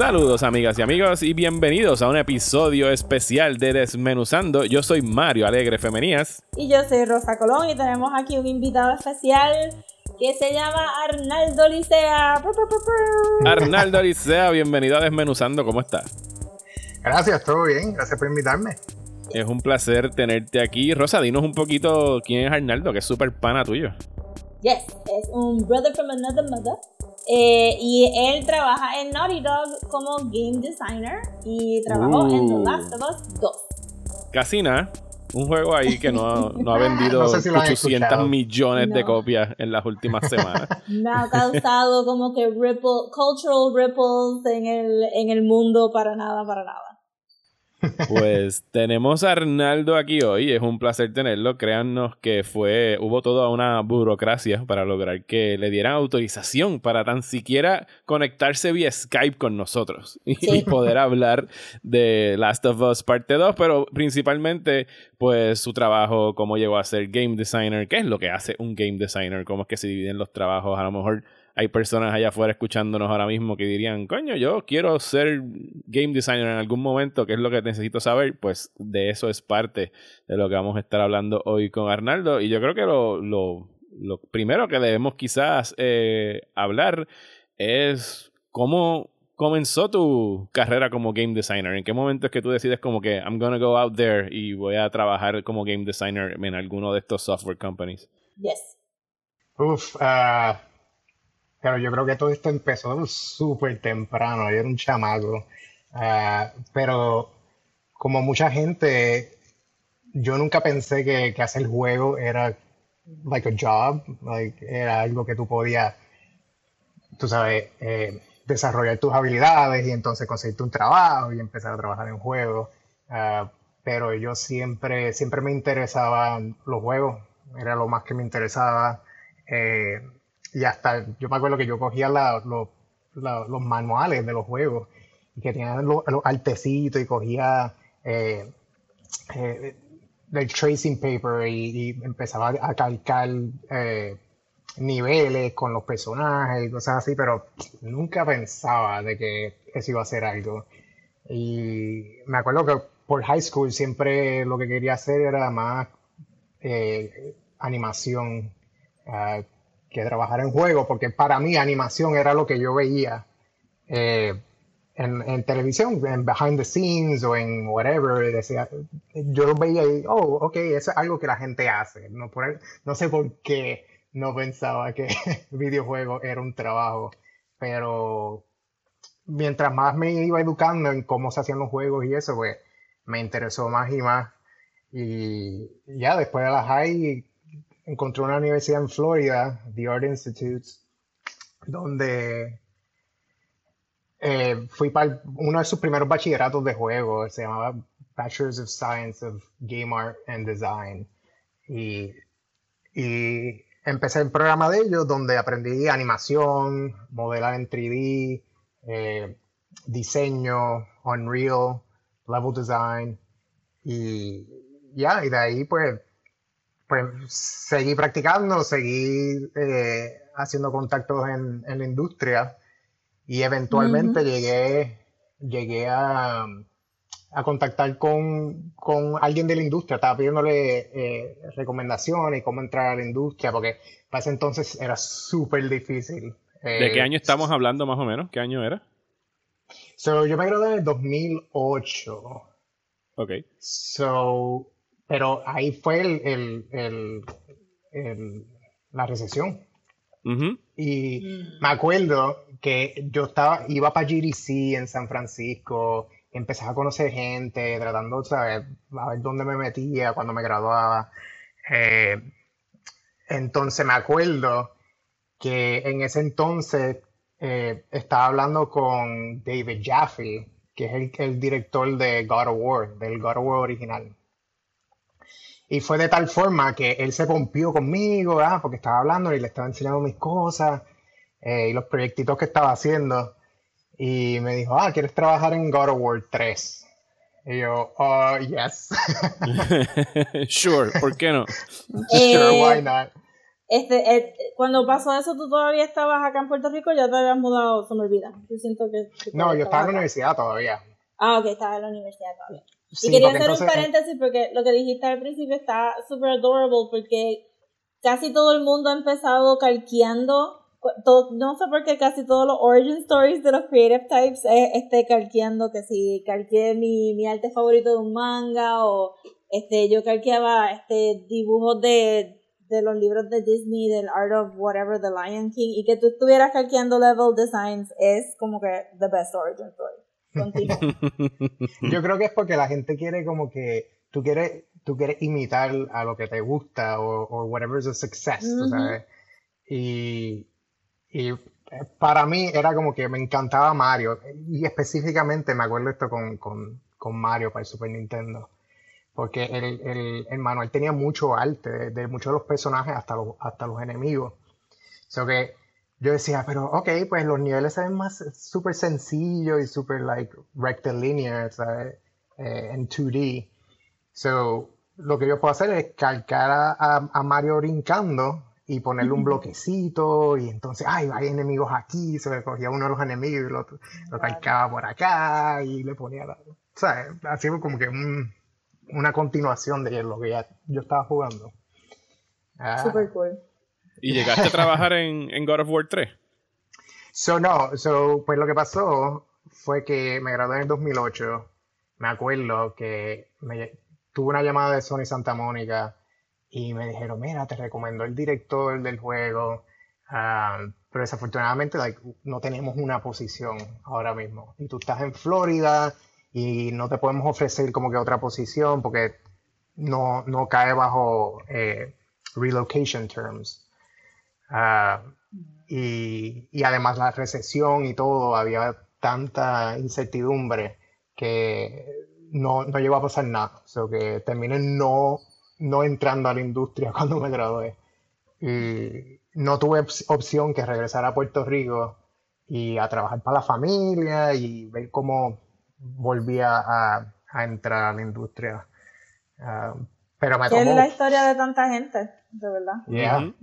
Saludos amigas y amigos y bienvenidos a un episodio especial de Desmenuzando. Yo soy Mario Alegre Femenías. Y yo soy Rosa Colón y tenemos aquí un invitado especial que se llama Arnaldo Licea. Arnaldo Licea, bienvenido a Desmenuzando, ¿cómo estás? Gracias, todo bien, gracias por invitarme. Es un placer tenerte aquí. Rosa, dinos un poquito quién es Arnaldo, que es súper pana tuyo. Yes, es un brother from another mother. Eh, y él trabaja en Naughty Dog como game designer y trabajó en The Uh. Last of Us 2. Casi nada. Un juego ahí que no, no ha vendido No sé si lo han 800 escuchado. millones de No. copias en las últimas semanas. No ha causado como que ripple, cultural ripples en el, en el mundo para nada, para nada. Pues tenemos a Arnaldo aquí hoy, es un placer tenerlo. Créannos que fue, hubo toda una burocracia para lograr que le dieran autorización para tan siquiera conectarse vía Skype con nosotros y, Sí. poder hablar de Last of Us parte 2, pero principalmente pues su trabajo, cómo llegó a ser game designer, qué es lo que hace un game designer, cómo es que se dividen los trabajos, a lo mejor hay personas allá afuera escuchándonos ahora mismo que dirían, coño, yo quiero ser game designer en algún momento, ¿qué es lo que necesito saber? Pues de eso es parte de lo que vamos a estar hablando hoy con Arnaldo. Y yo creo que lo, lo, lo primero que debemos quizás eh, hablar es cómo comenzó tu carrera como game designer. ¿En qué momento es que tú decides como que I'm gonna go out there y voy a trabajar como game designer en alguno de estos software companies? Yes. Uf, ah, claro, yo creo que todo esto empezó súper temprano, yo era un chamaco, Ah, pero como mucha gente, yo nunca pensé que, que hacer juego era like a job, like, era algo que tú podías, tú sabes, eh, desarrollar tus habilidades y entonces conseguirte un trabajo y empezar a trabajar en juegos. Ah, pero yo siempre, siempre me interesaban los juegos, era lo más que me interesaba. Eh, y hasta yo me acuerdo que yo cogía la- lo- la- los manuales de los juegos y que tenían los, artecitos y cogía eh, eh, el tracing paper y, empezaba a calcar eh, niveles con los personajes y cosas así, pero nunca pensaba de que eso iba a ser algo. Y me acuerdo que por high school siempre lo que quería hacer era más animación ah, que trabajar en juegos, porque para mí animación era lo que yo veía eh, en, en televisión, en behind the scenes o en whatever. Decía, yo lo veía y, oh, ok, eso es algo que la gente hace. No, por- no sé por qué no pensaba que videojuego era un trabajo, pero mientras más me iba educando en cómo se hacían los juegos y eso, pues me interesó más y más. Y ya después de la high encontré una universidad en Florida, The Art Institute, donde eh, fui para uno de sus primeros bachilleratos de juego, se llamaba Bachelors of Science of Game Art and Design. Y, y empecé el programa de ellos donde aprendí animación, modelar en 3D, eh, diseño, Unreal, level design. Y ya, y de ahí pues, pues seguí practicando, seguí eh, haciendo contactos en, en la industria y eventualmente llegué, llegué a, a contactar con, con alguien de la industria, estaba pidiéndole eh, recomendaciones y cómo entrar a la industria, porque para ese entonces era súper difícil. ¿De Eh, qué año estamos hablando más o menos? ¿Qué año era? So, yo me gradué en el 2008. Ok. So, pero ahí fue el, el- el- el- la recesión. Ujú. Y me acuerdo que yo estaba, iba para GDC en San Francisco, empezaba a conocer gente, tratando, ¿sabes? A ver dónde me metía cuando me graduaba. Eh, entonces me acuerdo que en ese entonces eh, estaba hablando con David Jaffe, que que es el, el director de God of War, del God of War original. Y fue de tal forma que él se pompió conmigo, ah, porque estaba hablando y le estaba enseñando mis cosas eh, y los proyectitos que estaba haciendo. Y me dijo, ah, ¿quieres trabajar en God of War 3? Y yo, oh, yes. sure, ¿por qué no? sure, Eh, why not? Este, eh, cuando pasó eso, tú todavía estabas acá en Puerto Rico, ya te habías mudado, se me olvida. Yo siento que. que No, yo estaba en la acá. universidad todavía. Ah, ok, estaba en la universidad todavía. Sí, y quería hacer entonces, un paréntesis porque lo que dijiste al principio está súper adorable porque casi todo el mundo ha empezado calqueando, no sé por qué casi todos los origin stories de los creative types es este calqueando que si calqueé mi, mi arte favorito de un manga o este yo calqueaba este dibujos de, de los libros de Disney del Art of Whatever The Lion King y que tú estuvieras calqueando level designs es como que the best origin story. Continúa. Yo creo que es porque la gente quiere como que tú quieres, tú quieres imitar a lo que te gusta o, o whatever is a success, sabes. Y, y para mí era como que me encantaba Mario. Y específicamente me acuerdo esto con, con, con Mario para el Super Nintendo. Porque el, el, el manual tenía mucho arte de, de muchos de los personajes hasta los, hasta los enemigos. So que yo decía, pero ok, pues los niveles se ven más súper sencillos y súper like rectilinear, ¿sabes? Eh, en 2D. So, lo que yo puedo hacer es calcar a, a- a Mario brincando y ponerle un bloquecito y entonces, ay, hay enemigos aquí, se le cogía uno de los enemigos y lo, lo calcaba por acá y le ponía, la, ¿sabes? Así como que un- una continuación de lo que ya yo estaba jugando. Ah, Super cool. ¿Y llegaste a trabajar en, en God of War 3? So, no, so, pues lo que pasó fue que me gradué en el 2008. Me acuerdo que me, tuve una llamada de Sony Santa Mónica y me dijeron, mira, te recomendó el director del juego, ah, pero desafortunadamente like, no tenemos una posición ahora mismo. Y tú estás en Florida y no te podemos ofrecer como que otra posición porque no, no cae bajo eh, relocation terms. Ah, y, y además la recesión y todo, había tanta incertidumbre que no, no llegó a pasar nada. So que terminé no, no entrando a la industria cuando me gradué. Y no tuve op- opción que regresar a Puerto Rico y a trabajar para la familia y ver cómo volvía a, a entrar a la industria. Ah, pero me Que es tomó... la historia de tanta gente, de verdad. Yeah. Ujú.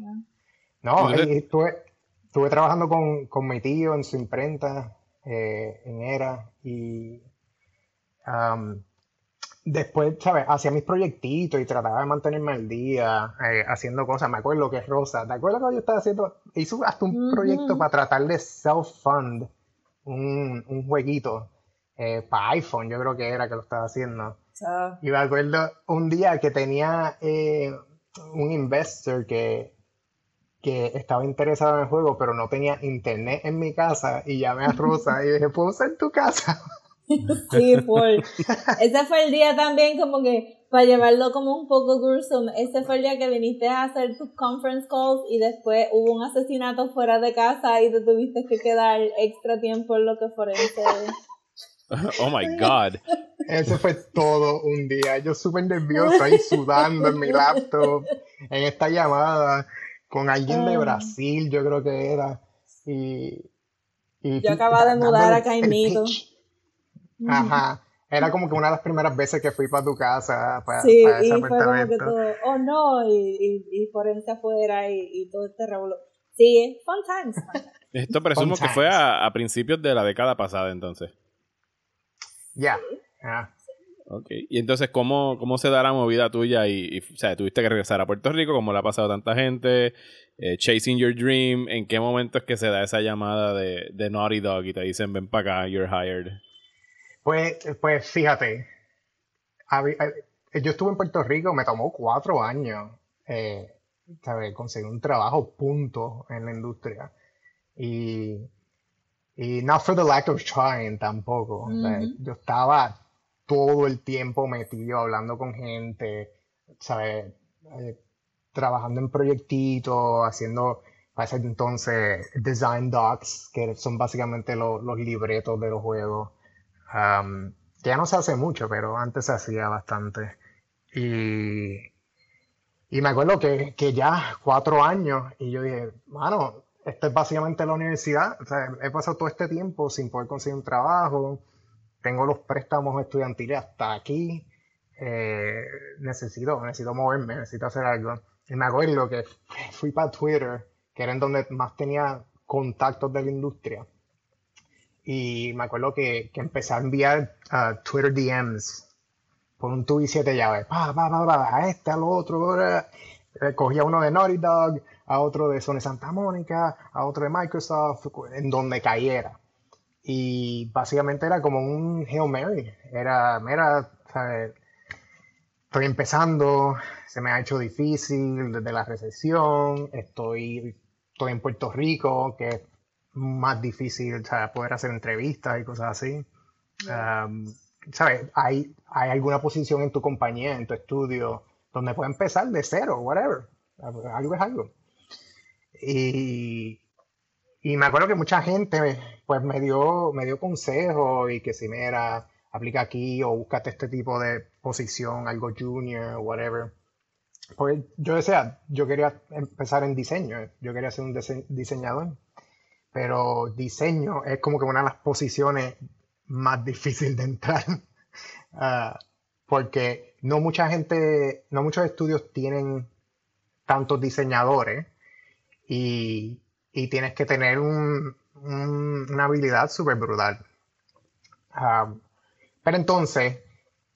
No, Entonces- estuve, estuve trabajando con, con mi tío en su imprenta eh, en ERA y am, después, ¿sabes? Hacía mis proyectitos y trataba de mantenerme al día eh, haciendo cosas. Me acuerdo que Rosa, ¿te acuerdas que yo estaba haciendo? Hizo hasta un Ujú. proyecto para tratar de self-fund un, un jueguito eh, para iPhone, yo creo que era que lo estaba haciendo. So, Y me acuerdo un día que tenía eh, un investor que, que estaba interesado en el juego, pero no tenía internet en mi casa. Y llamé a Rosa y dije, ¿puedo usar tu casa? sí, full. Ese fue el día también como que, para llevarlo como un poco gruesome, ese fue el día que viniste a hacer tus conference calls y después hubo un asesinato fuera de casa y te tuviste que quedar extra tiempo en lo que forense. Oh my God. Ese fue todo un día. Yo súper nervioso ahí sudando en mi laptop, en esta llamada con alguien de Ah. Brasil, yo creo que era. Y, y Yo acababa de mudar a Caimito. Ajá. Era como que una de las primeras veces que fui para tu casa, para, Sí, para y ese fue como que todo, oh no, y, y, y forense afuera y, y todo este revuelo. Sí, fun times. fun times. Esto presumo Fun que fue times. a, a principios de la década pasada, entonces. Ya. ah. Ok. Y entonces, ¿cómo, cómo se da la movida tuya? Y, y, o sea, tuviste que regresar a Puerto Rico, como le ha pasado a tanta gente, eh, Chasing Your Dream. ¿En qué momento es que se da esa llamada de, de Naughty Dog y te dicen, ven para acá, you're hired? Pues, pues fíjate, eh, yo estuve en Puerto Rico, me tomó cuatro años eh, ¿sabes? conseguir un trabajo punto en la industria. Y, y not for the lack of trying tampoco. o sea, Ujú. yo estaba todo el tiempo metido hablando con gente, ¿sabes? Eh, trabajando en proyectitos, haciendo para ese entonces design docs, que son básicamente lo- los libretos de los juegos. Um, ya no se hace mucho, pero antes se hacía bastante. Y, y me acuerdo que, que ya cuatro años, y yo dije, mano, esto es básicamente la universidad. O sea, he pasado todo este tiempo sin poder conseguir un trabajo, tengo los préstamos estudiantiles hasta aquí, eh, necesito, necesito moverme, necesito hacer algo. Y me acuerdo que fui para Twitter, que era en donde más tenía contactos de la industria. Y me acuerdo que, que empecé a enviar uh, Twitter DMs por un tubo y siete llaves. Pa, pa, pa, pa, a este, al otro. Ahora. Cogía uno de Naughty Dog, a otro de Sony Santa Mónica, a otro de Microsoft, en donde cayera. Y básicamente era como un Hail Mary. Era, mira, ¿sabes? estoy empezando, se me ha hecho difícil desde la recesión, estoy, estoy en Puerto Rico, que es más difícil ¿sabes? poder hacer entrevistas y cosas así. Um, ¿Sabes? ¿Hay, ¿Hay alguna posición en tu compañía, en tu estudio, donde pueda empezar de cero, whatever? Algo es algo. Y, y me acuerdo que mucha gente pues me dio, me dio consejos y que si me era aplica aquí o búscate este tipo de posición, algo junior, whatever. Pues yo decía, yo quería empezar en diseño, yo quería ser un diseñador, pero diseño es como que una de las posiciones más difíciles de entrar, uh, porque no mucha gente, no muchos estudios tienen tantos diseñadores y, y tienes que tener un, un, una habilidad súper brutal. Uh, pero entonces,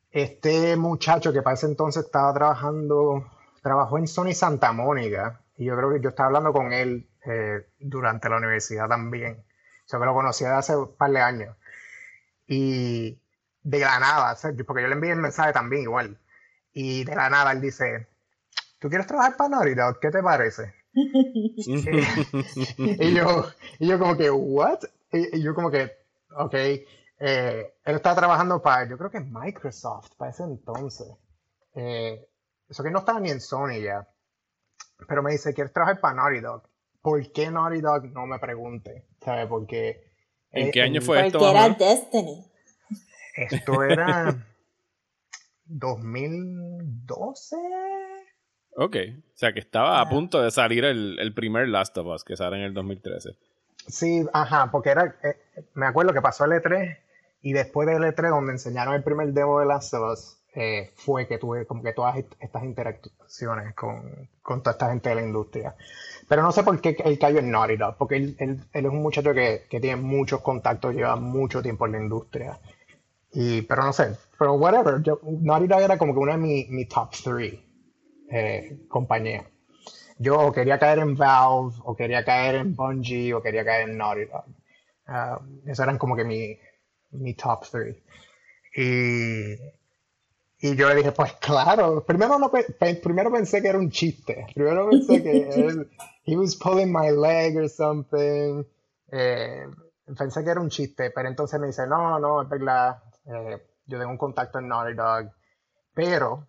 este muchacho que para ese entonces estaba trabajando, trabajó en Sony Santa Mónica, y yo creo que yo estaba hablando con él eh, durante la universidad también. Yo me lo conocía hace un par de años. Y de la nada, porque yo le envié el mensaje también igual. Y de la nada él dice, ¿tú quieres trabajar para Naughty ¿Qué te parece? y, yo, y yo como que, ¿what? Y, y yo como que, ok. Eh, él estaba trabajando para, yo creo que Microsoft, para ese entonces. Eh, eso que no estaba ni en Sony ya. Pero me dice, ¿quieres trabajar para Naughty Dog? ¿Por qué Naughty Dog? No me pregunte. ¿Sabes? Porque... ¿En eh, qué año fue esto? Porque era Destiny. Esto era 2012. Ok, o sea que estaba a punto de salir el, el primer Last of Us que sale en el 2013. Sí, ajá, porque era, me acuerdo que pasó el E3 y después del E3, donde enseñaron el primer demo de Last of Us, eh, fue que tuve como que todas estas interacciones con, con, toda esta gente de la industria. Pero no sé por qué él cayó en Naughty Dog, porque él, él, él es un muchacho que, que, tiene muchos contactos, lleva mucho tiempo en la industria. Y, pero no sé, pero whatever, yo, Naughty Dog era como que una de mis mi top three eh, compañías. Yo quería caer en Valve, o quería caer en Bungie, o quería caer en Naughty Dog. Uh, esos eran como que mi, mi top three. Y, y yo le dije, pues claro, primero, no, primero pensé que era un chiste. Primero pensé que él, he was pulling my leg or something. Eh, pensé que era un chiste, pero entonces me dice, no, no, es verdad, eh, yo tengo un contacto en Naughty Dog, pero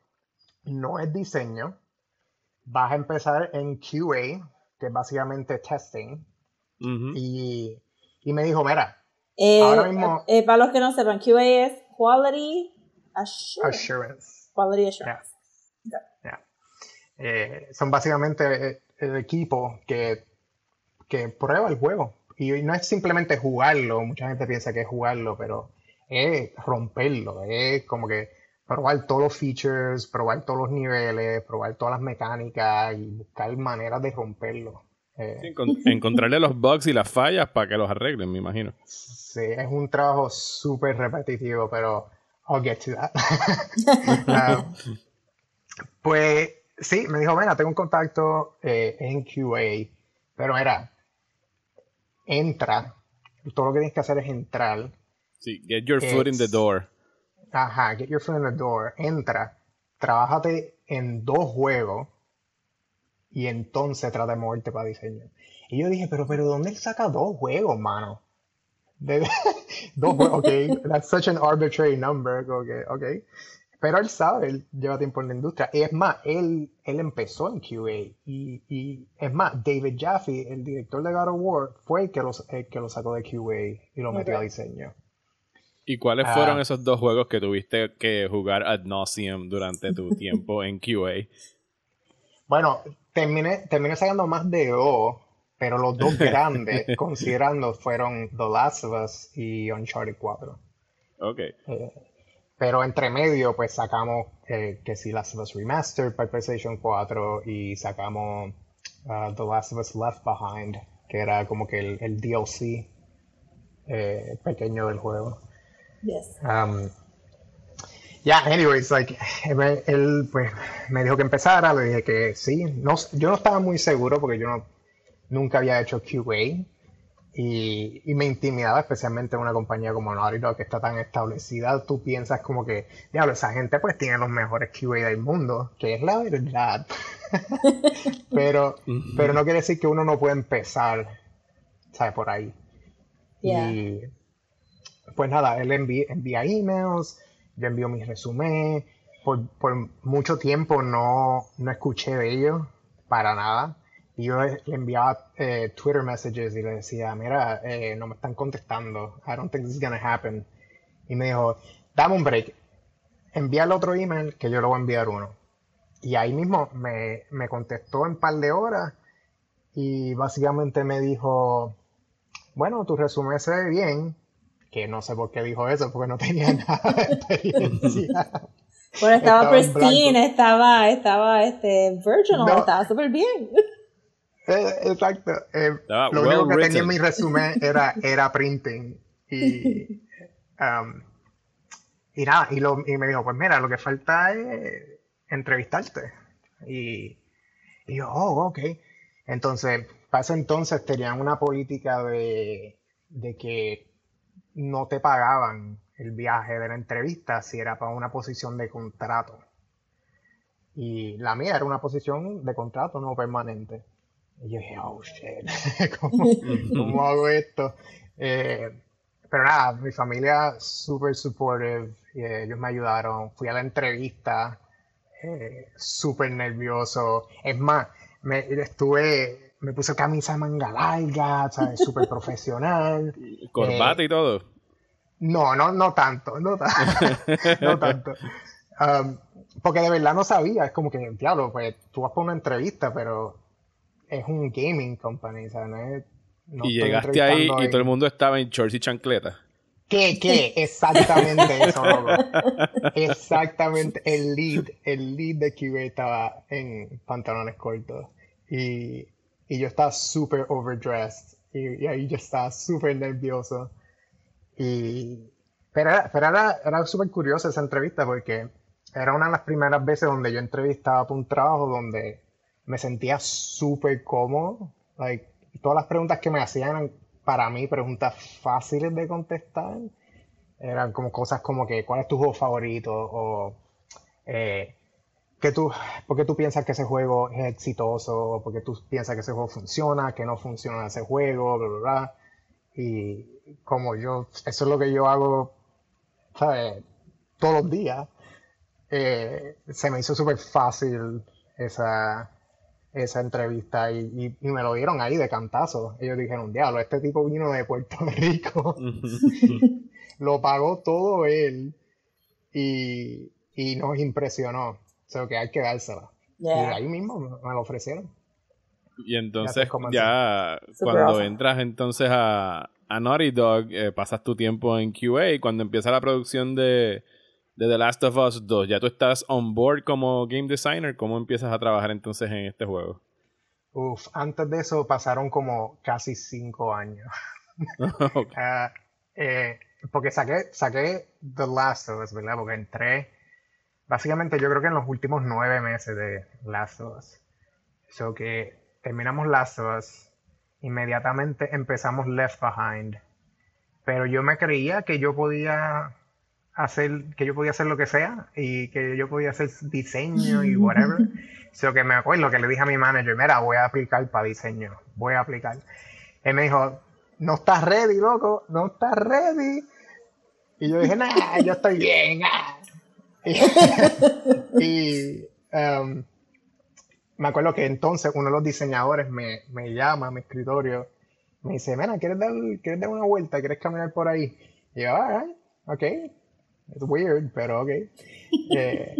no es diseño. Vas a empezar en QA, que es básicamente testing. y, y me dijo, mira, eh, Ahora mismo. Eh, para los que no sepan, QA es Quality Assurance. Assurance. Quality Assurance. Yeah. Yeah. Eh, son básicamente el equipo que, que prueba el juego. Y no es simplemente jugarlo, mucha gente piensa que es jugarlo, pero es romperlo, es como que probar todos los features, probar todos los niveles, probar todas las mecánicas y buscar maneras de romperlo. Eh, Sí, encontrarle los bugs y las fallas para que los arreglen, me imagino. Sí, es un trabajo súper repetitivo, pero I'll get to that. uh, pues sí, me dijo, mira, tengo un contacto eh, en QA, pero mira, entra, todo lo que tienes que hacer es entrar. Sí, get your foot in the door. Ajá, get your foot in the door, entra, trabájate en dos juegos y entonces trata de moverte para diseño. Y yo dije, pero, pero ¿dónde él saca dos juegos, mano? De, dos juegos, ok, that's such an arbitrary number, okay, ok. Pero él sabe, él lleva tiempo en la industria. Y es más, él, él empezó en QA. Y, y es más, David Jaffe, el director de God of War, fue el que, los, el que lo sacó de QA y lo metió a diseño. ¿Y cuáles Ah. fueron esos dos juegos que tuviste que jugar ad nauseam durante tu tiempo en QA? Bueno, terminé, terminé sacando más de O, pero los dos grandes, considerando, fueron The Last of Us y Uncharted 4. Ok. Pero entre medio, pues sacamos eh, que sí, Last of Us Remastered para PlayStation 4 y sacamos uh, The Last of Us Left Behind, que era como que el, el DLC eh, pequeño del juego. Yes. Um, yeah, anyways, like, él, él, pues me dijo que empezara, le dije que sí. No, yo no estaba muy seguro porque yo no, nunca había hecho QA y, y me intimidaba especialmente en una compañía como Naughty Dog que está tan establecida. Tú piensas como que, diablo, esa gente pues tiene los mejores QA del mundo, que es la verdad. pero, pero no quiere decir que uno no puede empezar, ¿sabes? Por ahí. Yeah. Y pues nada, él envía, envía emails, yo envío mis resumés. Por, por mucho tiempo no, no escuché de ellos para nada. Y yo le enviaba eh, Twitter messages y le decía, mira, eh, no me están contestando. I don't think this is gonna happen. Y me dijo, dame un break. Envía el otro email que yo le voy a enviar uno. Y ahí mismo me, me contestó en un par de horas y básicamente me dijo, bueno, tu resumen se ve bien, que no sé por qué dijo eso, porque no tenía nada de experiencia. Bueno, estaba, Estaba pristine, estaba, estaba este, virginal, No. estaba súper bien. Eh, Exacto. eh, Estaba lo well único que tenía en mi resumen era, era printing. Y, um, y nada, y, lo- y me dijo, pues mira, lo que falta es entrevistarte. Y, y yo, oh, ok. Entonces, para ese entonces tenían una política de, de que no te pagaban el viaje de la entrevista si era para una posición de contrato. Y la mía era una posición de contrato no permanente. Y yo dije, oh shit, ¿cómo, cómo hago esto? Eh, pero nada, mi familia súper supportive, y ellos me ayudaron. Fui a la entrevista, eh, súper nervioso. Es más, me estuve, me puse camisa de manga larga, ¿sabes? Súper profesional. Corbata y todo. No, no, no tanto, no, ta- no tanto. Um, porque de verdad no sabía, es como que, diablo, pues tú vas por una entrevista, pero es un gaming company, ¿sabes? No es- no y estoy llegaste ahí entrevistando y en- todo el mundo estaba en shorts y chancleta. ¿Qué, qué? Exactamente eso, loco. Exactamente, el lead, el lead de QA estaba en pantalones cortos y, y yo estaba súper overdressed y, y ahí yo estaba súper nervioso. Y, pero era, pero era, era súper curiosa esa entrevista porque era una de las primeras veces donde yo entrevistaba para un trabajo donde me sentía súper cómodo. Like, todas las preguntas que me hacían eran para mí preguntas fáciles de contestar. Eran como cosas como que, ¿cuál es tu juego favorito? O, eh, ¿qué tú, ¿por qué tú piensas que ese juego es exitoso? ¿O por qué tú piensas que ese juego funciona? ¿Que no funciona ese juego? Bla, bla, bla. Y como yo, eso es lo que yo hago, ¿sabes? Todos los días. eh, se me hizo súper fácil esa, esa entrevista y, y- y me lo dieron ahí de cantazo. Ellos dijeron, diablo, este tipo vino de Puerto Rico, lo pagó todo él y, y nos impresionó. O sea, que hay que dársela. Y Yeah. ahí mismo me, me lo ofrecieron. Y entonces Ya cuando awesome. entras entonces a, a Naughty Dog, eh, pasas tu tiempo en QA y cuando empieza la producción de, de The Last of Us 2, ya tú estás on board como game designer, ¿cómo empiezas a trabajar entonces en este juego? Uf, antes de eso pasaron como casi cinco años. Ah, eh, porque saqué, saqué The Last of Us, ¿verdad? Porque entré, básicamente yo creo que en los últimos nueve meses de Last of Us. So que terminamos Last of Us, inmediatamente empezamos Left Behind. Pero yo me creía que yo podía hacer, que yo podía hacer lo que sea y que yo podía hacer diseño y whatever. So que me acuerdo que le dije a mi manager, mira, voy a aplicar para diseño, voy a aplicar. Él me dijo, no estás ready, loco, no estás ready. Y yo dije, nah, yo estoy bien. ah". Y, um, me acuerdo que entonces uno de los diseñadores me, me llama a mi escritorio, me dice, mira, ¿quieres dar, ¿quieres dar una vuelta? ¿Quieres caminar por ahí? Y yo, "Alright". ok, es weird, pero ok. Eh,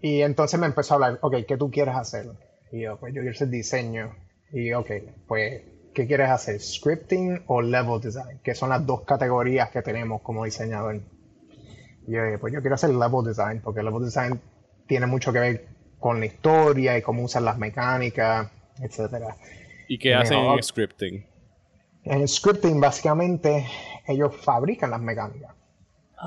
y entonces me empezó a hablar, ok, ¿qué tú quieres hacer? Y yo, pues yo quiero hacer diseño. Y ok, pues, ¿qué quieres hacer? ¿Scripting o level design? Que son las dos categorías que tenemos como diseñador. Y yo dije, pues yo quiero hacer level design, porque level design tiene mucho que ver con la historia y cómo usan las mecánicas, etcétera. ¿Y qué hacen en scripting? En scripting, básicamente, ellos fabrican las mecánicas.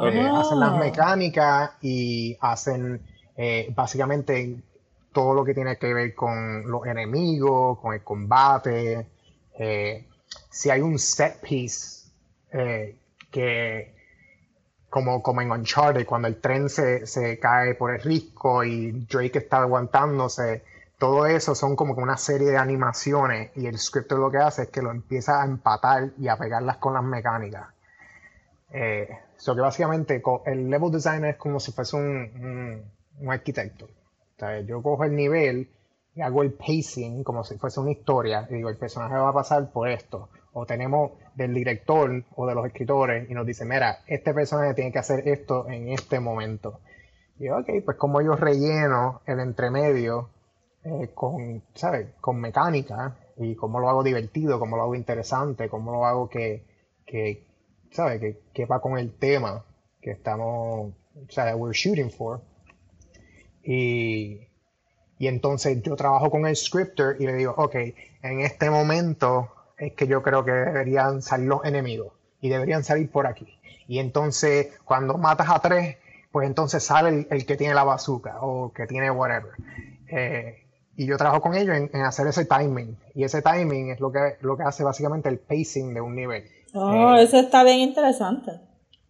Eh, hacen las mecánicas y hacen eh, básicamente todo lo que tiene que ver con los enemigos, con el combate. eh, si hay un set piece eh, que, como, como en Uncharted, cuando el tren se, se cae por el risco y Drake está aguantándose, todo eso son como una serie de animaciones y el script lo que hace es que lo empieza a empatar y a pegarlas con las mecánicas. Eh, que básicamente el level designer es como si fuese un, un- un arquitecto. O sea, yo cojo el nivel y hago el pacing como si fuese una historia y digo, el personaje va a pasar por esto. O tenemos del director o de los escritores y nos dice, mira, este personaje tiene que hacer esto en este momento. Y yo, ok, pues como yo relleno el entremedio eh, con, ¿sabes? Con mecánica y cómo lo hago divertido, cómo lo hago interesante, cómo lo hago que, que ¿sabes? Que, que va con el tema que estamos, sea, we're shooting for. Y, y entonces yo trabajo con el scripter y le digo, ok, en este momento es que yo creo que deberían salir los enemigos y deberían salir por aquí. Y entonces cuando matas a tres, pues entonces sale el, el que tiene la bazooka o que tiene whatever. Eh, y yo trabajo con ellos en, en hacer ese timing. Y ese timing es lo que, lo que hace básicamente el pacing de un nivel. Oh, Eh, eso está bien interesante.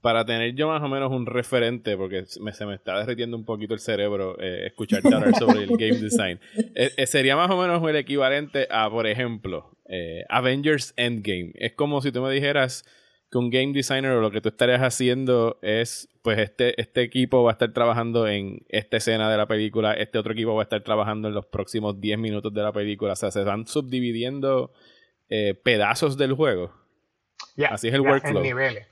Para tener yo más o menos un referente, porque me- se me está derritiendo un poquito el cerebro eh, escucharte hablar sobre el game design. Eh, eh, sería más o menos el equivalente a, por ejemplo, eh, Avengers Endgame. Es como si tú me dijeras que un game designer o lo que tú estarías haciendo es, pues este, este equipo va a estar trabajando en esta escena de la película, este otro equipo va a estar trabajando en los próximos 10 minutos de la película. O sea, se van subdividiendo eh, pedazos del juego. Ya, Así es el ya, workflow. En niveles.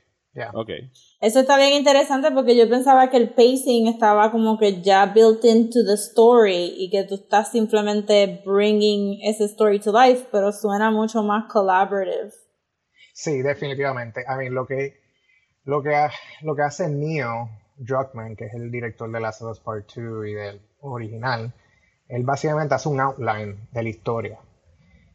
Eso está bien interesante porque yo pensaba que el pacing estaba como que ya built into the story y que tú estás simplemente bringing ese story to life, pero suena mucho más collaborative. Sí, definitivamente. A mí, lo que, lo que, lo que hace Neo Druckmann, que es el director de Last of Us Part 2 y del original, él básicamente hace un outline de la historia.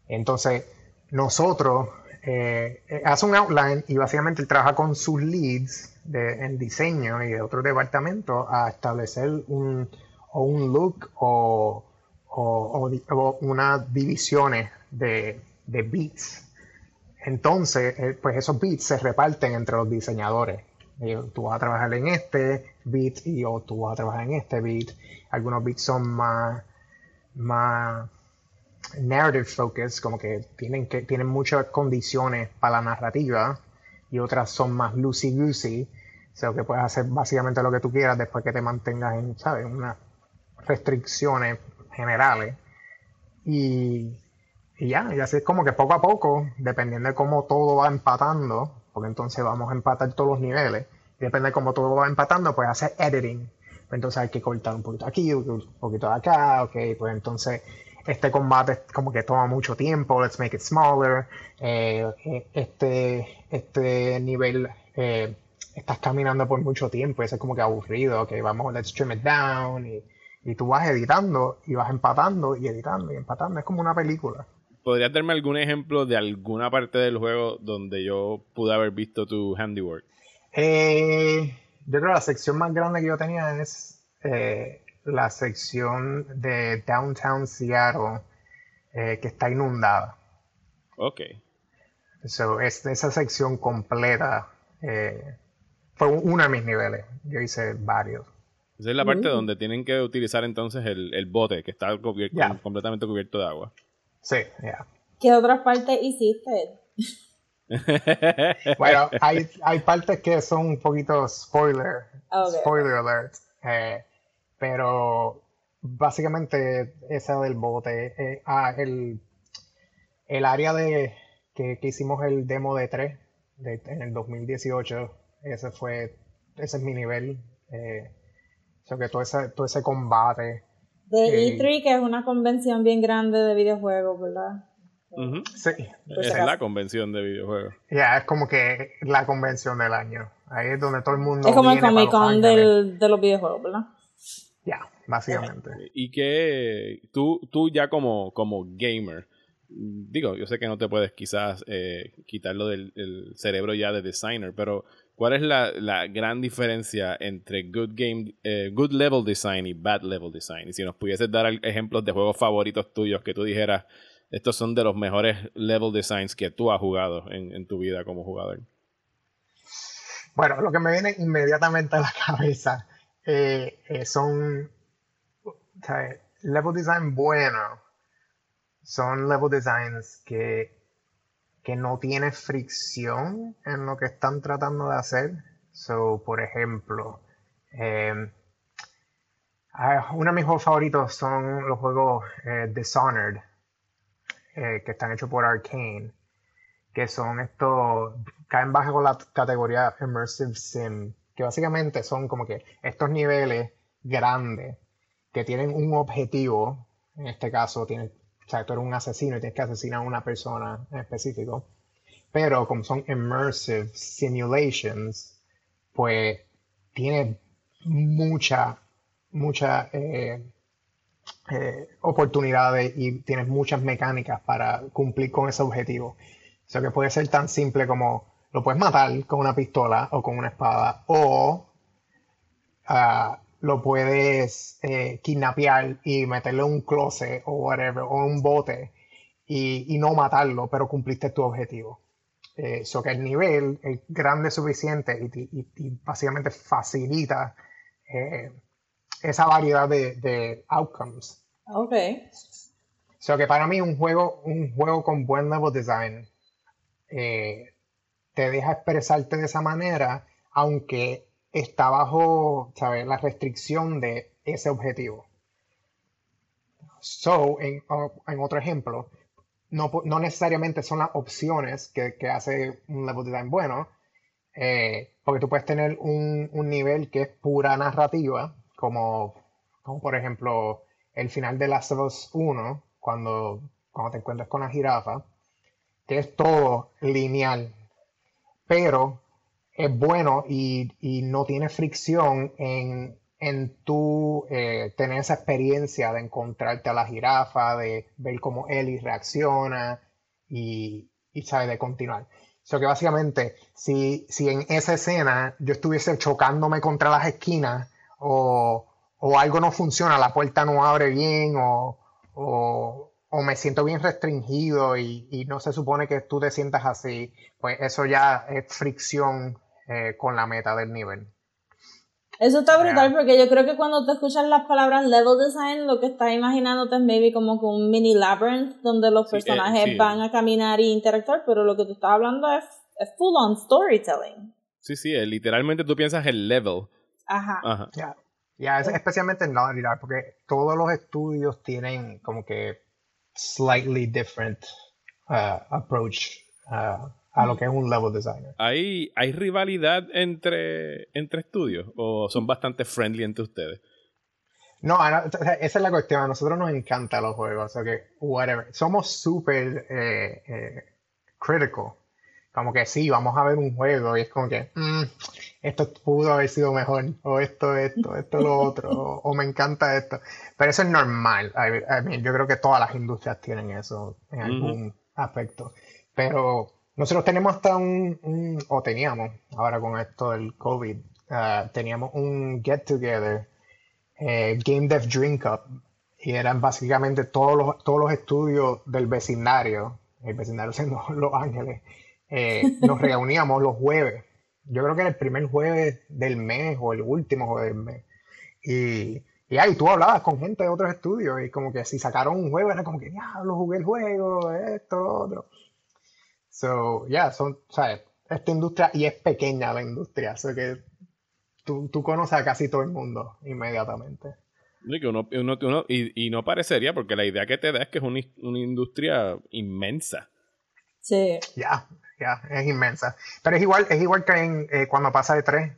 Entonces, nosotros, eh, hace un outline y básicamente él trabaja con sus leads de, en diseño y de otros departamentos a establecer un, o un look o, o, o o unas divisiones de, de beats. Entonces, eh, pues esos beats se reparten entre los diseñadores. Eh, tú vas a trabajar en este beat y o tú vas a trabajar en este beat. Algunos beats son más, más narrative focus, como que tienen, que tienen muchas condiciones para la narrativa y otras son más loosey goosey. O sea, que puedes hacer básicamente lo que tú quieras después que te mantengas en, ¿sabes? Unas restricciones generales. Y, y ya, y así es como que poco a poco, dependiendo de cómo todo va empatando, porque entonces vamos a empatar todos los niveles, y depende de cómo todo va empatando, pues hacer editing. Pues entonces hay que cortar un poquito aquí, un poquito de acá, ok, pues entonces este combate como que toma mucho tiempo, let's make it smaller. Eh, eh, este, este nivel eh, estás caminando por mucho tiempo, eso es como que aburrido, ok, vamos, let's trim it down, y, y tú vas editando, y vas empatando, y editando, y empatando, es como una película. ¿Podrías darme algún ejemplo de alguna parte del juego donde yo pude haber visto tu handiwork? Eh, yo creo que la sección más grande que yo tenía es eh, la sección de Downtown Seattle eh, que está inundada. Ok. So, es, esa sección completa eh, fue uno de mis niveles. Yo hice varios. Esa es la parte donde tienen que utilizar entonces el, el bote que está cubierto, completamente cubierto de agua. Sí, ya. ¿Qué otras partes hiciste? Bueno, hay, hay partes que son un poquito spoiler, Ok. spoiler alert, eh, pero básicamente esa del bote, eh, ah, el, el área de que, que hicimos el demo de 3 de, en el 2018, ese fue, ese es mi nivel. Eh, o sea que todo ese, todo ese combate. De Eh, E3, que es una convención bien grande de videojuegos, ¿verdad? Sí, Pues Es la convención de videojuegos. ya es como que la convención del año. Ahí es donde todo el mundo. es como el Comic Con del, de los videojuegos, ¿verdad? Ya, básicamente. Y que tú, tú ya como, como gamer, digo, yo sé que no te puedes quizás eh, quitarlo del el cerebro ya de designer, pero ¿cuál es la, la gran diferencia entre good game, eh, good level design y bad level design? Y si nos pudieses dar ejemplos de juegos favoritos tuyos que tú dijeras, estos son de los mejores level designs que tú has jugado en, en tu vida como jugador. Bueno, lo que me viene inmediatamente a la cabeza eh, eh, son level design bueno. Son level designs que, que no tiene fricción en lo que están tratando de hacer. So, por ejemplo, eh, uno de mis juegos favoritos son los juegos eh, Dishonored, que están hechos por Arkane que son estos, caen bajo la categoría Immersive Sim, que básicamente son como que estos niveles grandes que tienen un objetivo, en este caso, tienes, o sea, tú eres un asesino y tienes que asesinar a una persona en específico, pero como son Immersive Simulations, pues tiene mucha, mucha eh, eh, oportunidades y tienes muchas mecánicas para cumplir con ese objetivo. O sea que puede ser tan simple como lo puedes matar con una pistola o con una espada o ah, lo puedes eh, kidnapear y meterle en un closet o whatever o un bote y, y no matarlo, pero cumpliste tu objetivo. Eh, so que el nivel es grande suficiente y, y- y básicamente facilita eh, esa variedad de, de outcomes. Ok. O sea que para mí un juego, un juego con buen level design eh, te deja expresarte de esa manera, aunque está bajo, ¿sabes? la restricción de ese objetivo. So, en, en otro ejemplo, no, no necesariamente son las opciones que, que hace un level design bueno, eh, porque tú puedes tener un, un nivel que es pura narrativa, como, como por ejemplo el final de Last of Us 1, cuando, cuando te encuentras con la jirafa, que es todo lineal, pero es bueno y, y no tiene fricción en, en tú eh, tener esa experiencia de encontrarte a la jirafa, de ver cómo Ellie reacciona y, y sabe, de continuar. O sea que básicamente, si, si en esa escena yo estuviese chocándome contra las esquinas o, o algo no funciona, la puerta no abre bien o, o, o me siento bien restringido y, y no se supone que tú te sientas así, pues eso ya es fricción eh, con la meta del nivel. Eso está brutal porque yo creo que cuando te escuchas las palabras level design, lo que estás imaginándote es maybe como que un mini labyrinth donde los Sí, eh, personajes sí. van a caminar y interactuar, pero lo que tú estás hablando es, es full on storytelling. Sí, sí, eh, literalmente tú piensas el level. Ajá. Ajá. Ya, ya, es- especialmente en Naughty Dog, porque todos los estudios tienen como que slightly different uh, approach uh, a lo que es un level designer. ¿Hay, ¿Hay rivalidad entre, entre estudios o son bastante friendly entre ustedes? No, esa es la cuestión. A nosotros nos encantan los juegos, o sea que, whatever. Somos súper eh, eh, critical. Como que sí, vamos a ver un juego y es como que, "Mm, esto pudo haber sido mejor, o esto, esto, esto, lo otro, o, o me encanta esto. Pero eso es normal. I- I mean, yo creo que todas las industrias tienen eso en algún aspecto. Pero nosotros tenemos hasta un, un- o teníamos, ahora con esto del COVID, ah, teníamos un get together eh, Game Dev Drink Up y eran básicamente todos los, todos los estudios del vecindario, el vecindario siendo Los Ángeles, eh, nos reuníamos los jueves. Yo creo que era el primer jueves del mes o el último jueves del mes. Y, y ahí tú hablabas con gente de otros estudios y como que si sacaron un juego era como que, ya, lo jugué el juego, esto, lo otro. So, yeah, son, ¿sabes? Esta industria, y es pequeña la industria, so que tú, tú conoces a casi todo el mundo inmediatamente. Y, que uno- uno- uno- y, y no parecería, porque la idea que te da es que es una, una industria inmensa. Sí. Ya, ya, es inmensa. Pero es igual, es igual que en, eh, cuando pasa de tres,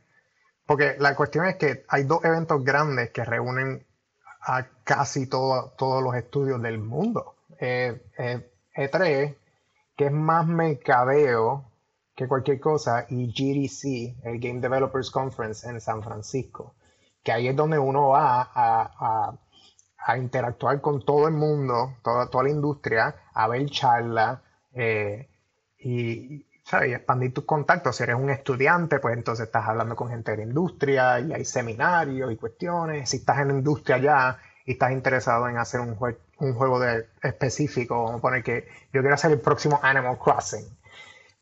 porque la cuestión es que hay dos eventos grandes que reúnen a casi todo- todos los estudios del mundo. Eh, eh, E3, que es más mercadeo que cualquier cosa, y GDC, el Game Developers Conference en San Francisco, que ahí es donde uno va a, a- interactuar con todo el mundo, toda, toda la industria, a ver charlas eh, y, ¿sabes? y expandir tus contactos. Si eres un estudiante, pues entonces estás hablando con gente de la industria y hay seminarios y cuestiones. Si estás en la industria ya y estás interesado en hacer un, jue- un juego de, específico, vamos a poner que yo quiero hacer el próximo Animal Crossing.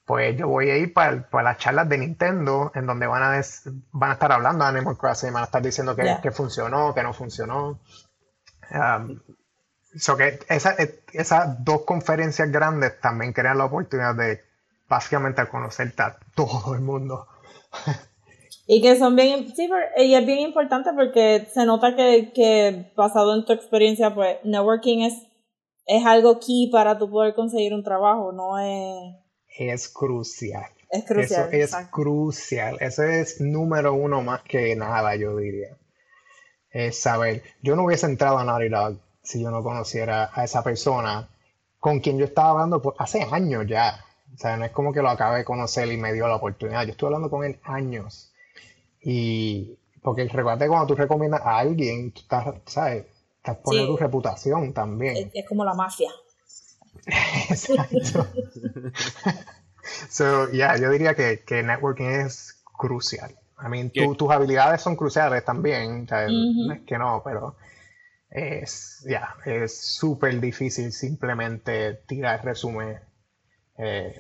Pues yo voy a ir para, para las charlas de Nintendo, en donde van a, des- van a estar hablando de Animal Crossing, van a estar diciendo que, que funcionó, que no funcionó. Um, so que esa- esas dos conferencias grandes también crean la oportunidad de básicamente conocer a todo el mundo. Y que son bien, sí, y es bien importante porque se nota que, que basado en tu experiencia, pues networking es, es algo key para tu poder conseguir un trabajo, no es, Es crucial. es crucial. Eso es exacto. crucial. Eso es número uno más que nada, yo diría. Es saber. Yo no hubiese entrado a Naughty Dog si yo no conociera a esa persona con quien yo estaba hablando por hace años ya. O sea, no es como que lo acabé de conocer y me dio la oportunidad. Yo estuve hablando con él años. Y porque recuerda cuando tú recomiendas a alguien, tú estás, ¿sabes? Estás poniendo Sí. tu reputación también. Es, es como la mafia. Exacto. so, yeah, yo diría que, que networking es crucial. I mean, tu- tus habilidades son cruciales también, o sea, Ujú. no es que no, pero es, ya, es súper difícil simplemente tirar resumen eh,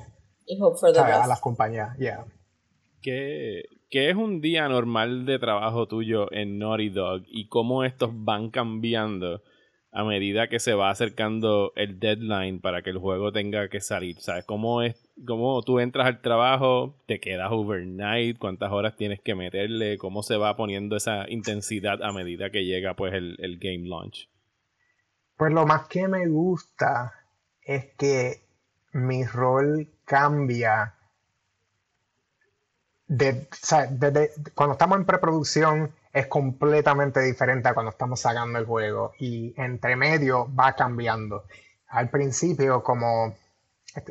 a las compañías. Yeah. ¿Qué, qué es un día normal de trabajo tuyo en Naughty Dog y cómo estos van cambiando a medida que se va acercando el deadline para que el juego tenga que salir? ¿Sabes? ¿Cómo, es, cómo tú entras al trabajo, te quedas overnight, cuántas horas tienes que meterle, cómo se va poniendo esa intensidad a medida que llega pues el, game launch? Pues lo más que me gusta es que mi rol cambia de, o sea, cuando estamos en preproducción es completamente diferente a cuando estamos sacando el juego y entre medio va cambiando. Al principio, como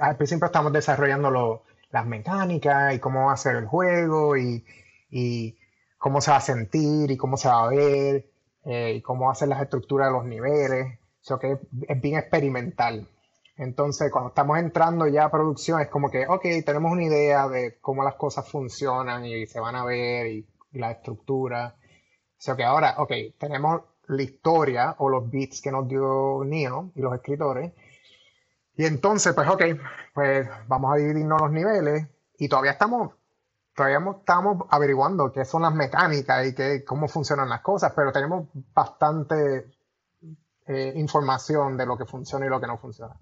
al principio estamos desarrollando lo- las mecánicas y cómo va a ser el juego y, y cómo se va a sentir y cómo se va a ver eh, y cómo va a ser las estructuras de los niveles. Eso que es, es bien experimental. Entonces, cuando estamos entrando ya a producción, es como que, ok, tenemos una idea de cómo las cosas funcionan y se van a ver y, y la estructura. O sea que ahora, ok, tenemos la historia o los beats que nos dio Neo y los escritores. Y entonces, pues, ok, pues vamos a dividirnos los niveles y todavía estamos, todavía mo- estamos averiguando qué son las mecánicas y qué, cómo funcionan las cosas, pero tenemos bastante eh, información de lo que funciona y lo que no funciona.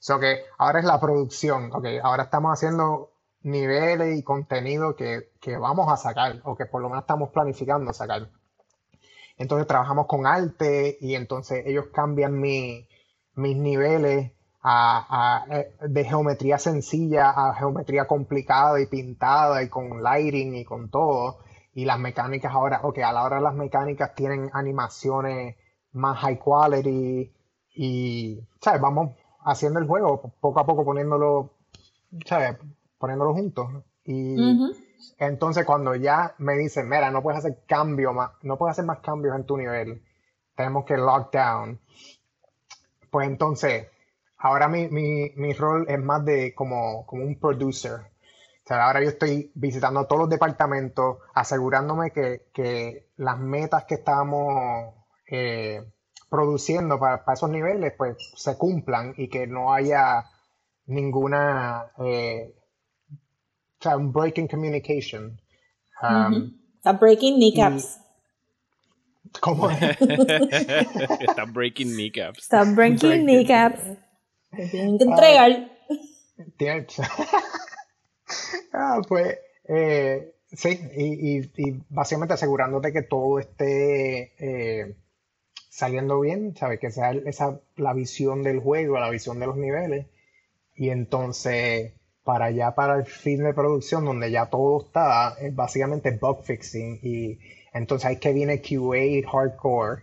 So que ahora es la producción, ok, ahora estamos haciendo niveles y contenido que, que vamos a sacar o que por lo menos estamos planificando sacar. Entonces trabajamos con arte y entonces ellos cambian mi- mis niveles a- a, eh, de geometría sencilla a geometría complicada y pintada y con lighting y con todo. Y las mecánicas ahora, ok, a la hora las mecánicas tienen animaciones más high quality y, ¿sabes? Vamos haciendo el juego poco a poco poniéndolo, ¿sabes? Poniéndolo juntos. Y. entonces cuando ya me dicen, mira, no puedes hacer cambio más, no puedes hacer más cambios en tu nivel, tenemos que lock down. Pues entonces, ahora mi, rol es más de como, un producer. O sea, ahora yo estoy visitando todos los departamentos, asegurándome que, las metas que estamos eh, produciendo para, para esos niveles, pues se cumplan y que no haya ninguna, eh, o sea, un break in communication. Um. Está breaking kneecaps. ¿cómo es? Está breaking kneecaps. Está breaking Breaking. kneecaps. Te tienen que entregar. Tiene- Ah, pues eh, sí, y, y- y básicamente asegurándote que todo esté eh, saliendo bien, ¿sabes? Que sea esa la visión del juego, la visión de los niveles. Y entonces, para ya para el fin de producción, donde ya todo está, es básicamente bug fixing. Y entonces ahí que viene QA hardcore.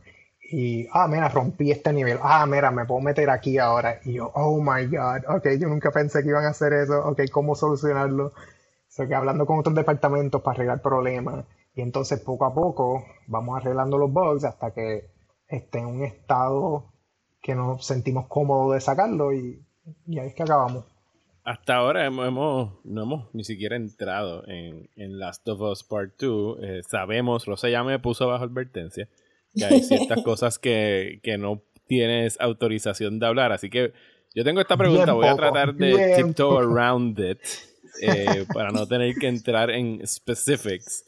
Y, ah, mira, rompí este nivel. Ah, mira, me puedo meter aquí ahora. Y yo, oh my god, ok, yo nunca pensé que iban a hacer eso. Ok, ¿cómo solucionarlo? O que hablando con otros departamentos para arreglar problemas. Y entonces poco a poco vamos arreglando los bugs hasta que esté en un estado que nos sentimos cómodos de sacarlo y, y ahí es que acabamos. Hasta ahora hemos, no hemos ni siquiera entrado en, en Last of Us Part 2. Eh, sabemos, Rosa ya me puso bajo advertencia, que hay ciertas cosas que, que, no tienes autorización de hablar. Así que yo tengo esta pregunta, voy a tratar de tiptoe around it eh, para no tener que entrar en specifics.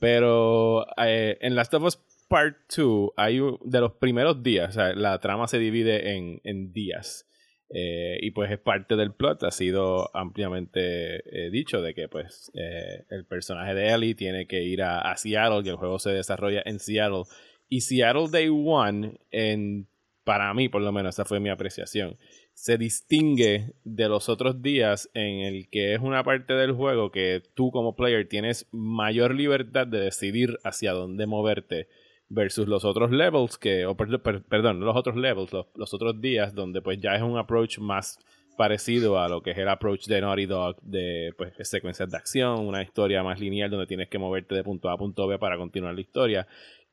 Pero eh, en Last of Us Part 2 hay de los primeros días, o sea, la trama se divide en, en días. Eh, y pues es parte del plot, ha sido ampliamente eh, dicho de que pues eh, el personaje de Ellie tiene que ir a, Seattle, y el juego se desarrolla en Seattle. Y Seattle Day One, en, para mí por lo menos, esa fue mi apreciación, se distingue de los otros días en el que es una parte del juego que tú como player tienes mayor libertad de decidir hacia dónde moverte versus los otros levels que, o perdón, los otros levels, los, otros días donde pues ya es un approach más parecido a lo que es el approach de Naughty Dog de pues secuencias de acción, una historia más lineal donde tienes que moverte de punto A a punto B para continuar la historia.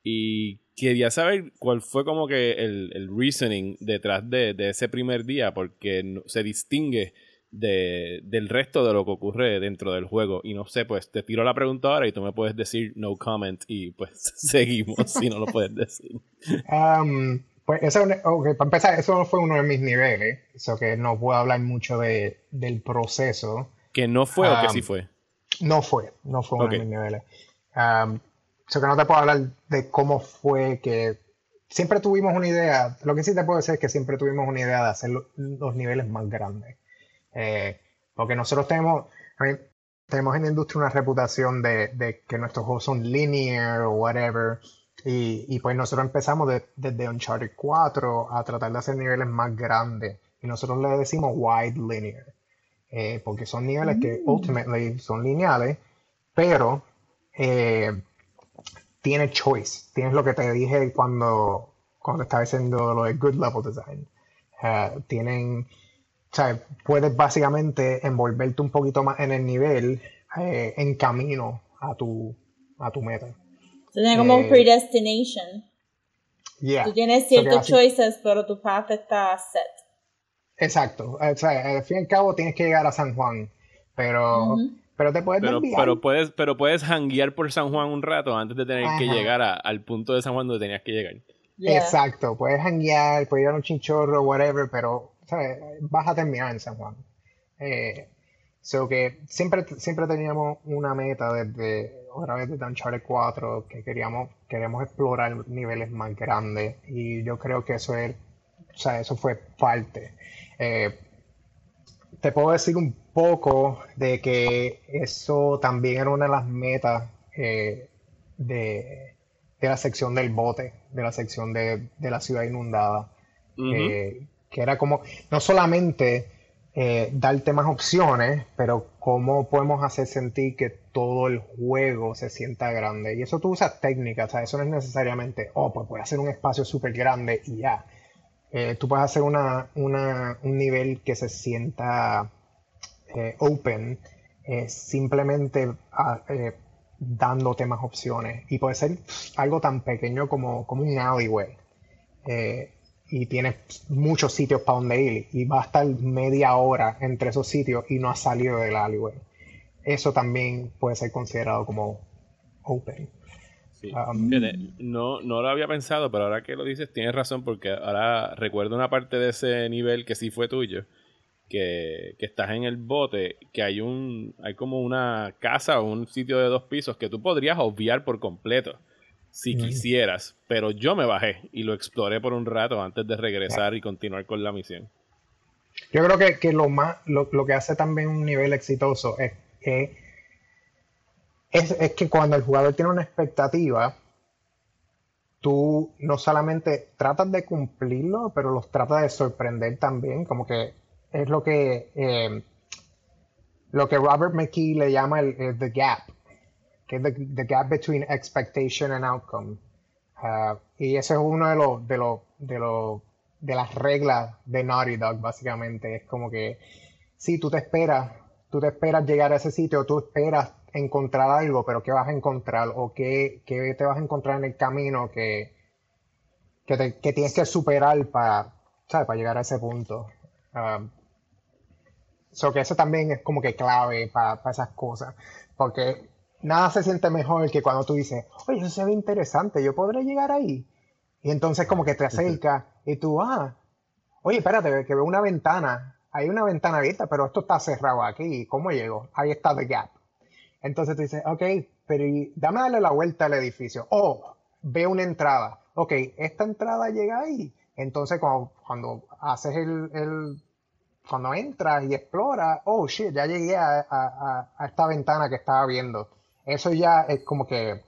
Y quería saber cuál fue como que el, el reasoning detrás de, de, ese primer día, porque se distingue de, del resto de lo que ocurre dentro del juego. Y no sé, pues te tiro la pregunta ahora y tú me puedes decir no comment y pues seguimos si no lo puedes decir. Um, pues eso, okay, para empezar, eso no fue uno de mis niveles, eso que no puedo hablar mucho de, del proceso. ¿Que no fue o que sí fue? No fue, no fue uno de mis niveles. Um, eso que no te puedo hablar de cómo fue que siempre tuvimos una idea, lo que sí te puedo decir es que siempre tuvimos una idea de hacer los niveles más grandes. Eh, porque nosotros tenemos, tenemos en la industria una reputación de, que nuestros juegos son linear o whatever. Y, pues nosotros empezamos desde Uncharted 4 a tratar de hacer niveles más grandes. Y nosotros le decimos wide linear. Eh, porque son niveles que mm. ultimately son lineales, pero eh, tiene choice. Tienes lo que te dije cuando, cuando estaba diciendo lo de good level design. tienen o sea, puedes básicamente envolverte un poquito más en el nivel eh, en camino a tu, a tu meta. Tiene como un eh, predestination. Yeah. Tú tienes ciertos choices, pero tu path está set. Exacto. O sea, al fin y al cabo tienes que llegar a San Juan, pero, pero te puedes pero, pero puedes Pero puedes hanguear por San Juan un rato antes de tener que llegar al punto de San Juan donde tenías que llegar. Exacto. Puedes hanguear, puedes ir a un chinchorro, whatever, pero vas a terminar en San Juan. Eh, so que siempre, siempre teníamos una meta desde, otra vez desde Uncharted 4, que queríamos, queremos explorar niveles más grandes y yo creo que eso es, o sea, eso fue parte. Eh, te puedo decir un poco de que eso también era una de las metas eh, de, de, la sección del bote, de la sección de, de la ciudad inundada que era como no solamente eh, darte más opciones, pero cómo podemos hacer sentir que todo el juego se sienta grande. Y eso tú usas técnicas, o sea, eso no es necesariamente, oh, pues voy a hacer un espacio súper grande y ya. Eh, tú puedes hacer una, una, un nivel que se sienta eh, open, simplemente ah, dándote más opciones. Y puede ser algo tan pequeño como, como un alleyway y tienes muchos sitios para donde ir y va a estar media hora entre esos sitios y no ha salido del alleyway. Eso también puede ser considerado como open. Um, no, no lo había pensado, pero ahora que lo dices tienes razón porque ahora recuerdo una parte de ese nivel que sí fue tuyo. Que, que, estás en el bote, que hay un hay como una casa o un sitio de dos pisos que tú podrías obviar por completo si quisieras, pero yo me bajé y lo exploré por un rato antes de regresar y continuar con la misión. Yo creo que, que lo más lo, que hace también un nivel exitoso es que es, es, que cuando el jugador tiene una expectativa, tú no solamente tratas de cumplirlo, pero los tratas de sorprender también, como que es lo que eh, lo que Robert McKee le llama el, el the gap, que es the, gap between expectation and outcome. Uh, y ese es uno de los, de los, de los, de las reglas de Naughty Dog, básicamente. Es como que, si tú te esperas, tú te esperas llegar a ese sitio, tú esperas encontrar algo, pero ¿qué vas a encontrar? ¿O qué, qué te vas a encontrar en el camino que, que, te- que tienes que superar para, ¿sabes? para llegar a ese punto? Um, so que eso también es como que clave para esas cosas. Porque nada se siente mejor que cuando tú dices, oye, eso se ve interesante, yo podré llegar ahí. Y entonces como que te acercas y tú, ah, oye, espérate, que veo una ventana. Hay una ventana abierta, pero esto está cerrado aquí. ¿Cómo llego? Ahí está the gap. Entonces tú dices, ok, pero y- dame darle la vuelta al edificio. Oh, veo una entrada. Ok, esta entrada llega ahí. Entonces cuando, cuando haces el, el- cuando entras y exploras, oh shit, ya llegué a, a- a- a esta ventana que estaba viendo. Eso ya es como que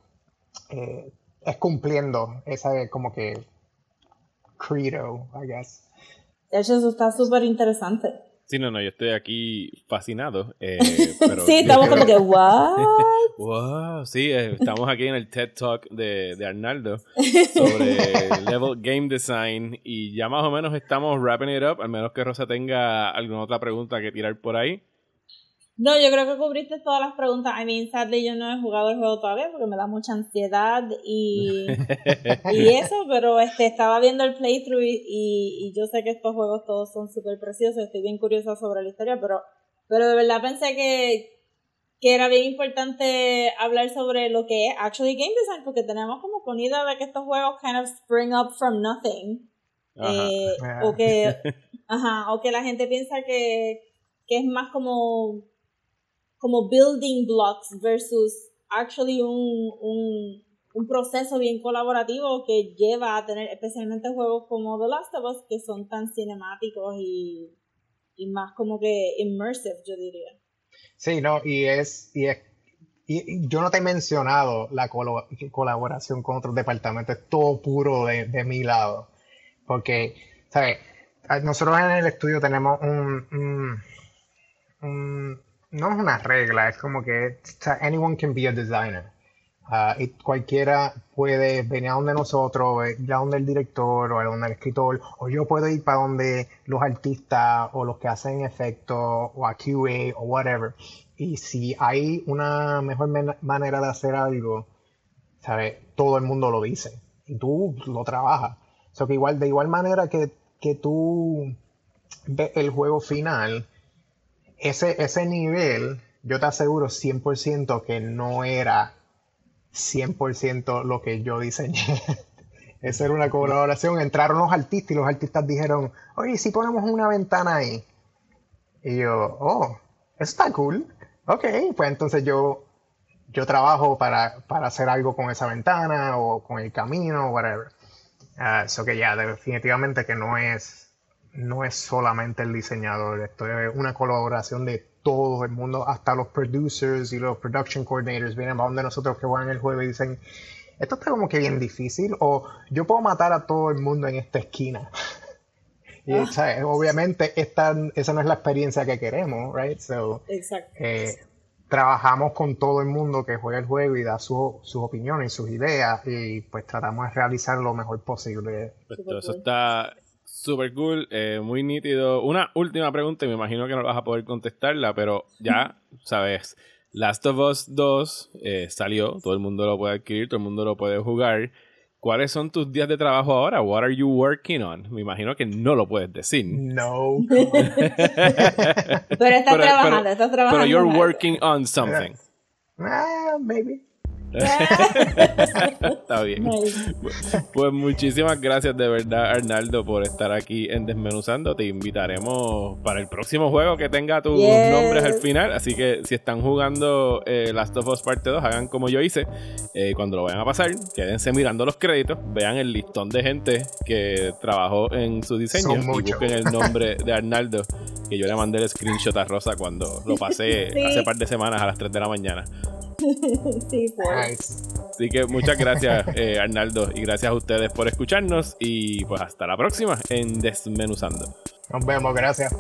eh, es cumpliendo esa como que credo, I guess. De hecho, eso está súper interesante. Sí, no, no, yo estoy aquí fascinado. eh, pero sí, estamos como que, ¿what? Wow, sí, eh, estamos aquí en el TED Talk de, de Arnaldo sobre level game design y ya más o menos estamos wrapping it up, al menos que Rosa tenga alguna otra pregunta que tirar por ahí. No, yo creo que cubriste todas las preguntas. I mean, sadly, yo no he jugado el juego todavía porque me da mucha ansiedad y, y eso, pero este estaba viendo el playthrough y, y, y yo sé que estos juegos todos son súper preciosos. Estoy bien curiosa sobre la historia, pero, pero de verdad pensé que, que era bien importante hablar sobre lo que es actually game design porque tenemos como con idea de que estos juegos kind of spring up from nothing. Ajá. Eh, o que ajá, o que la gente piensa que, que es más como como building blocks versus actually un, un, un proceso bien colaborativo que lleva a tener especialmente juegos como The Last of Us que son tan cinemáticos y, y más como que immersive yo diría Sí, no, y es, y es, y yo no te he mencionado la colaboración con otros departamentos, es todo puro de, de mi lado. Porque, ¿sabes? Ah, Nosotros en el estudio tenemos un- un- no es una regla, es como que anyone can be a designer. Ah, y cualquiera puede venir a donde nosotros, eh, ir a donde el director o a donde el escritor, o yo puedo ir para donde los artistas o los que hacen efectos o a QA o whatever. Y si hay una mejor manera de hacer algo, ¿sabes? Todo el mundo lo dice y tú lo trabajas. O sea, que igual, de igual manera que, que tú ves el juego final, ese, ese nivel, yo te aseguro 100% que no era 100% lo que yo diseñé. Esa era una colaboración. Entraron los artistas y los artistas dijeron, oye, si ponemos una ventana ahí. Y yo, oh, está cool. Ok, pues entonces yo, yo trabajo para, para hacer algo con esa ventana o con el camino, whatever. Eso que ya, definitivamente que no es, no es solamente el diseñador, esto es una colaboración de todo el mundo, hasta los producers y los production coordinators vienen a donde nosotros que juegan el juego y dicen, esto está como que bien difícil, o yo puedo matar a todo el mundo en esta esquina. Y, ¿sabes? Obviamente esta, esa no es la experiencia que queremos, right? So, exacto eh, trabajamos con todo el mundo que juega el juego y da su- sus opiniones, sus ideas y pues tratamos de realizar lo mejor posible. Eso está súper cool, eh, muy nítido. Una última pregunta, y me imagino que no vas a poder contestarla, pero ya sabes, Last of Us 2 eh, salió, todo el mundo lo puede adquirir, todo el mundo lo puede jugar. ¿Cuáles son tus días de trabajo ahora? What are you working on? Me imagino que no lo puedes decir. No. pero estás trabajando estás trabajando pero you're en algo. working on something. Ah, maybe. Está bien. Pues muchísimas gracias de verdad, Arnaldo, por estar aquí en Desmenuzando. Te invitaremos para el próximo juego que tenga tus Yes. nombres al final. Así que si están jugando eh, Last of Us Parte 2, hagan como yo hice. Eh, cuando lo vayan a pasar, quédense mirando los créditos, vean el listón de gente que trabajó en su diseño Son y busquen el nombre de Arnaldo, que yo le mandé el screenshot a Rosa cuando lo pasé Sí. hace par de semanas a las 3 de la mañana. sí, pues. Nice. Así que muchas gracias, eh, Arnaldo, y gracias a ustedes por escucharnos. Y pues hasta la próxima en Desmenuzando. Nos vemos, gracias.